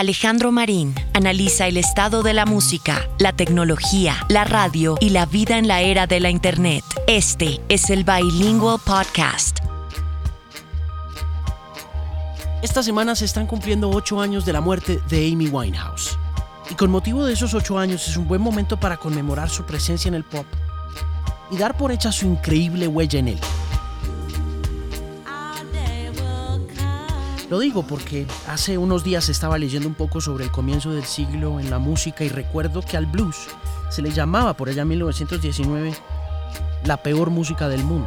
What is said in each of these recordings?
Alejandro Marín analiza el estado de la música, la tecnología, la radio y la vida en la era de la Internet. Este es el Bilingual Podcast. Esta semana se están cumpliendo ocho años de la muerte de Amy Winehouse. Y con motivo de esos ocho años es un buen momento para conmemorar su presencia en el pop y dar por hecha su increíble huella en él. Lo digo porque hace unos días estaba leyendo un poco sobre el comienzo del siglo en la música y recuerdo que al blues se le llamaba por allá en 1919 la peor música del mundo.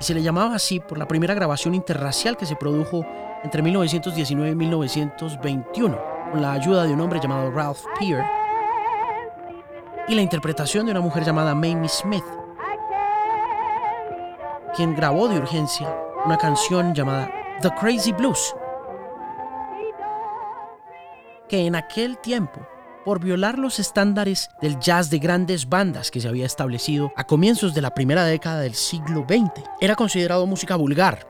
Y se le llamaba así por la primera grabación interracial que se produjo entre 1919 y 1921, con la ayuda de un hombre llamado Ralph Peer y la interpretación de una mujer llamada Mamie Smith, quien grabó de urgencia una canción llamada The Crazy Blues, que en aquel tiempo, por violar los estándares del jazz de grandes bandas que se había establecido a comienzos de la primera década del siglo XX, era considerado música vulgar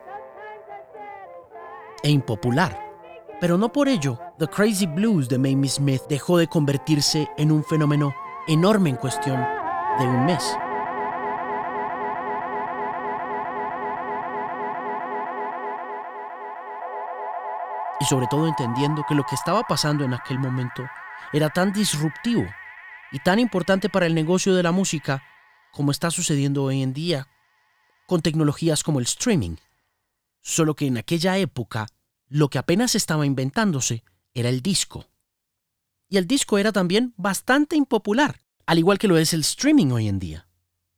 e impopular. Pero no por ello, The Crazy Blues de Mamie Smith dejó de convertirse en un fenómeno enorme en cuestión de un mes. Y sobre todo entendiendo que lo que estaba pasando en aquel momento era tan disruptivo y tan importante para el negocio de la música como está sucediendo hoy en día con tecnologías como el streaming. Solo que en aquella época lo que apenas estaba inventándose era el disco. Y el disco era también bastante impopular, al igual que lo es el streaming hoy en día.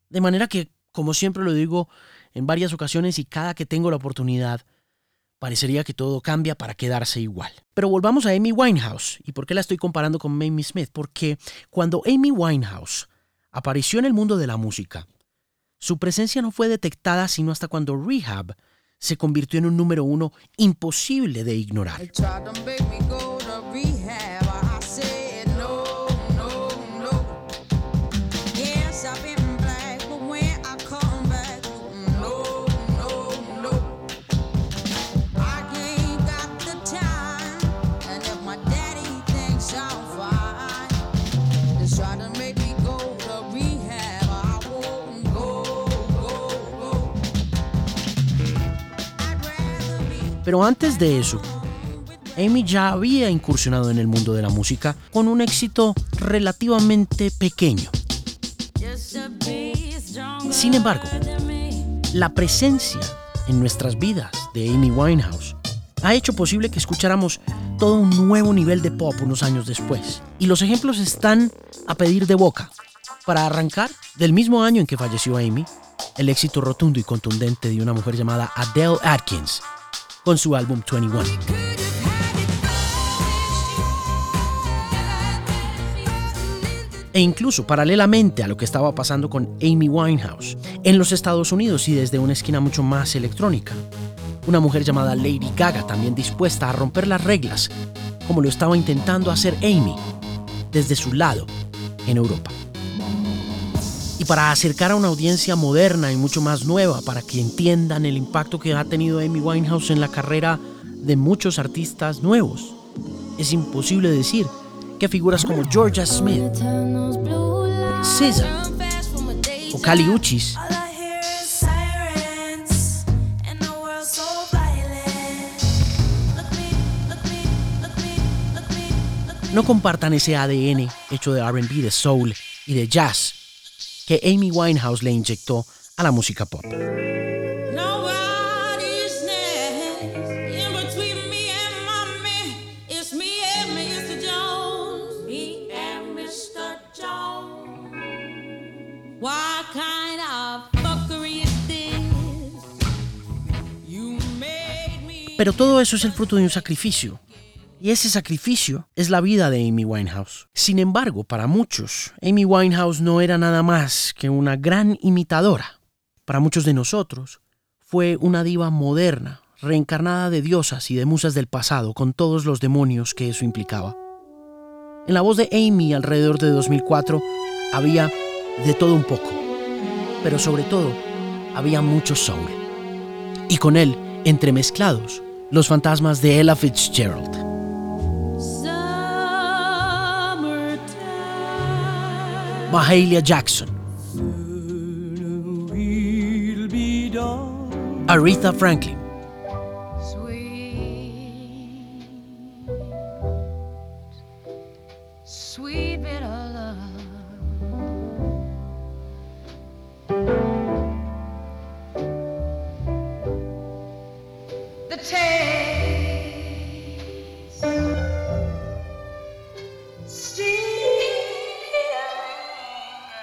De manera que, como siempre lo digo en varias ocasiones y cada que tengo la oportunidad, parecería que todo cambia para quedarse igual. Pero volvamos a Amy Winehouse. ¿Y por qué la estoy comparando con Mamie Smith? Porque cuando Amy Winehouse apareció en el mundo de la música, su presencia no fue detectada sino hasta cuando Rehab se convirtió en un número uno imposible de ignorar. Pero antes de eso, Amy ya había incursionado en el mundo de la música con un éxito relativamente pequeño. Sin embargo, la presencia en nuestras vidas de Amy Winehouse ha hecho posible que escucháramos todo un nuevo nivel de pop unos años después. Y los ejemplos están a pedir de boca. Para arrancar, del mismo año en que falleció Amy, el éxito rotundo y contundente de una mujer llamada Adele Atkins, con su álbum 21. E incluso paralelamente a lo que estaba pasando con Amy Winehouse en los Estados Unidos y desde una esquina mucho más electrónica. Una mujer llamada Lady Gaga también dispuesta a romper las reglas, como lo estaba intentando hacer Amy desde su lado en Europa y para acercar a una audiencia moderna y mucho más nueva para que entiendan el impacto que ha tenido Amy Winehouse en la carrera de muchos artistas nuevos. Es imposible decir que figuras como Georgia Smith, SZA o Kali Uchis no compartan ese ADN hecho de RB, de soul y de jazz que Amy Winehouse le inyectó a la música pop. Pero todo eso es el fruto de un sacrificio, y ese sacrificio es la vida de Amy Winehouse. Sin embargo, para muchos, Amy Winehouse no era nada más que una gran imitadora. Para muchos de nosotros, fue una diva moderna, reencarnada de diosas y de musas del pasado, con todos los demonios que eso implicaba. En la voz de Amy alrededor de 2004 había de todo un poco, pero sobre todo había mucho soul. Y con él, entremezclados, los fantasmas de Ella Fitzgerald. Mahalia Jackson, Aretha Franklin,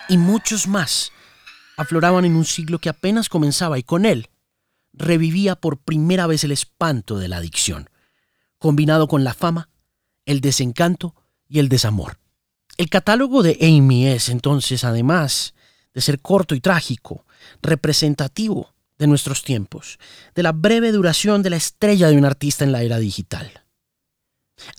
y muchos más afloraban en un siglo que apenas comenzaba y con él revivía por primera vez el espanto de la adicción, combinado con la fama, el desencanto y el desamor. El catálogo de Amy es entonces, además de ser corto y trágico, representativo de nuestros tiempos, de la breve duración de la estrella de un artista en la era digital.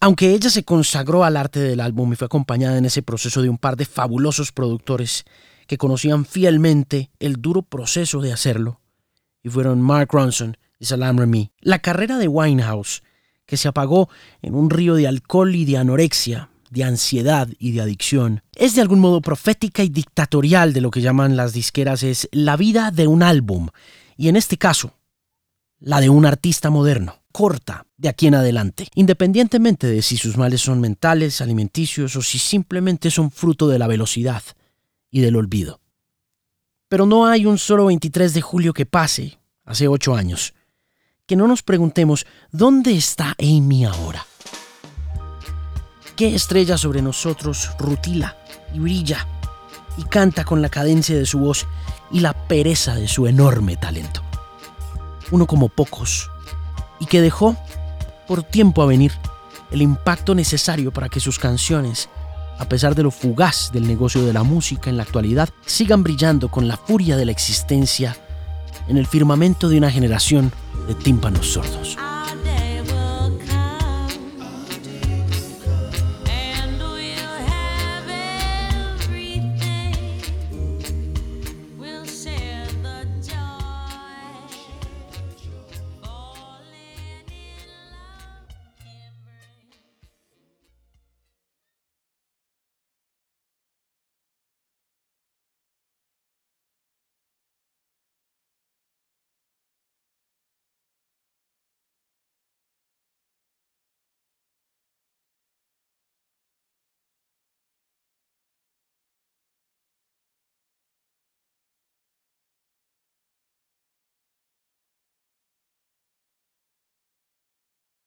Aunque ella se consagró al arte del álbum y fue acompañada en ese proceso de un par de fabulosos productores que conocían fielmente el duro proceso de hacerlo, y fueron Mark Ronson y Salam Remy. La carrera de Winehouse, que se apagó en un río de alcohol y de anorexia, de ansiedad y de adicción, es de algún modo profética y dictatorial de lo que llaman las disqueras es la vida de un álbum, y en este caso, la de un artista moderno corta de aquí en adelante, independientemente de si sus males son mentales, alimenticios o si simplemente son fruto de la velocidad y del olvido. Pero no hay un solo 23 de julio que pase, hace ocho años, que no nos preguntemos ¿dónde está Amy ahora? ¿Qué estrella sobre nosotros rutila y brilla y canta con la cadencia de su voz y la pereza de su enorme talento? Uno como pocos y que dejó, por tiempo a venir, el impacto necesario para que sus canciones, a pesar de lo fugaz del negocio de la música en la actualidad, sigan brillando con la furia de la existencia en el firmamento de una generación de tímpanos sordos.